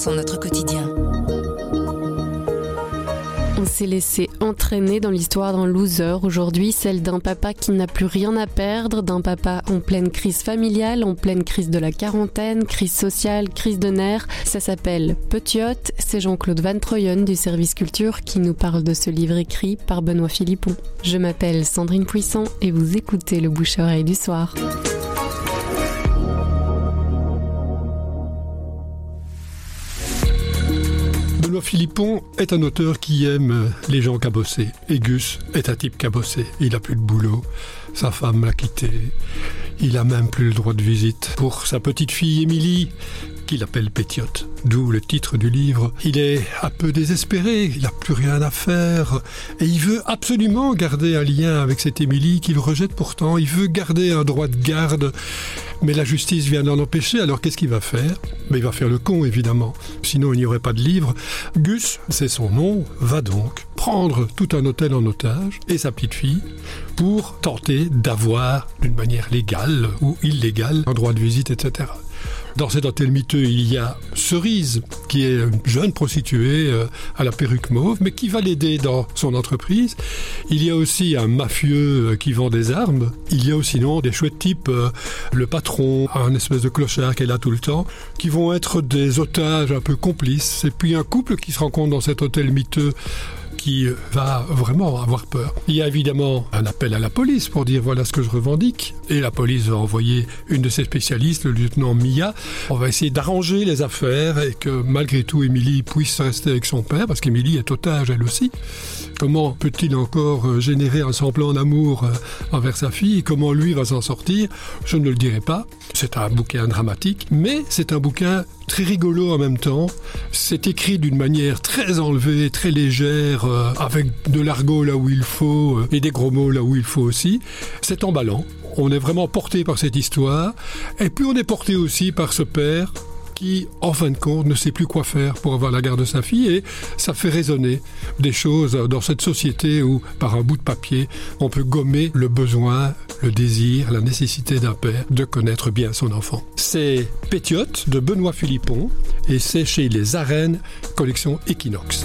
sont notre quotidien. On s'est laissé entraîner dans l'histoire d'un loser aujourd'hui, celle d'un papa qui n'a plus rien à perdre, d'un papa en pleine crise familiale, en pleine crise de la quarantaine, crise sociale, crise de nerfs. Ça s'appelle Petiot. C'est Jean-Claude Van Troyen du service culture qui nous parle de ce livre écrit par Benoît Philippon. Je m'appelle Sandrine Puissant et vous écoutez le bouche à oreille du soir. Benoît Philippon est un auteur qui aime les gens cabossés. Et Gus est un type cabossé. Il a plus de boulot. Sa femme l'a quitté. Il a même plus le droit de visite. Pour sa petite fille Émilie, qu'il appelle Pétiote, d'où le titre du livre. Il est un peu désespéré, il n'a plus rien à faire, et il veut absolument garder un lien avec cette Émilie qu'il rejette pourtant, il veut garder un droit de garde, mais la justice vient d'en empêcher, alors qu'est-ce qu'il va faire? Mais Il va faire le con, évidemment, sinon il n'y aurait pas de livre. Gus, c'est son nom, va donc prendre tout un hôtel en otage, et sa petite fille, pour tenter d'avoir, d'une manière légale ou illégale, un droit de visite, etc. Dans cet hôtel miteux, il y a Cerise, qui est une jeune prostituée euh, à la perruque mauve, mais qui va l'aider dans son entreprise. Il y a aussi un mafieux euh, qui vend des armes. Il y a aussi non, des chouettes types, euh, le patron, un espèce de clochard qui est là tout le temps, qui vont être des otages un peu complices. Et puis un couple qui se rencontre dans cet hôtel miteux qui va vraiment avoir peur. Il y a évidemment un appel à la police pour dire voilà ce que je revendique. Et la police va envoyer une de ses spécialistes, le lieutenant Mia. On va essayer d'arranger les affaires et que malgré tout, Émilie puisse rester avec son père, parce qu'Émilie est otage elle aussi. Comment peut-il encore euh, générer un semblant d'amour euh, envers sa fille Comment lui va s'en sortir? Je ne le dirai pas. C'est un bouquin dramatique, mais c'est un bouquin très rigolo en même temps. C'est écrit d'une manière très enlevée, très légère, euh, avec de l'argot là où il faut et des gros mots là où il faut aussi. C'est emballant. On est vraiment porté par cette histoire. Et puis on est porté aussi par ce père qui, en fin de compte, ne sait plus quoi faire pour avoir la garde de sa fille et ça fait résonner des choses dans cette société où, par un bout de papier, on peut gommer le besoin, le désir, la nécessité d'un père de connaître bien son enfant. C'est Pétiote de Benoît Philippon et c'est chez les Arènes, collection Equinox.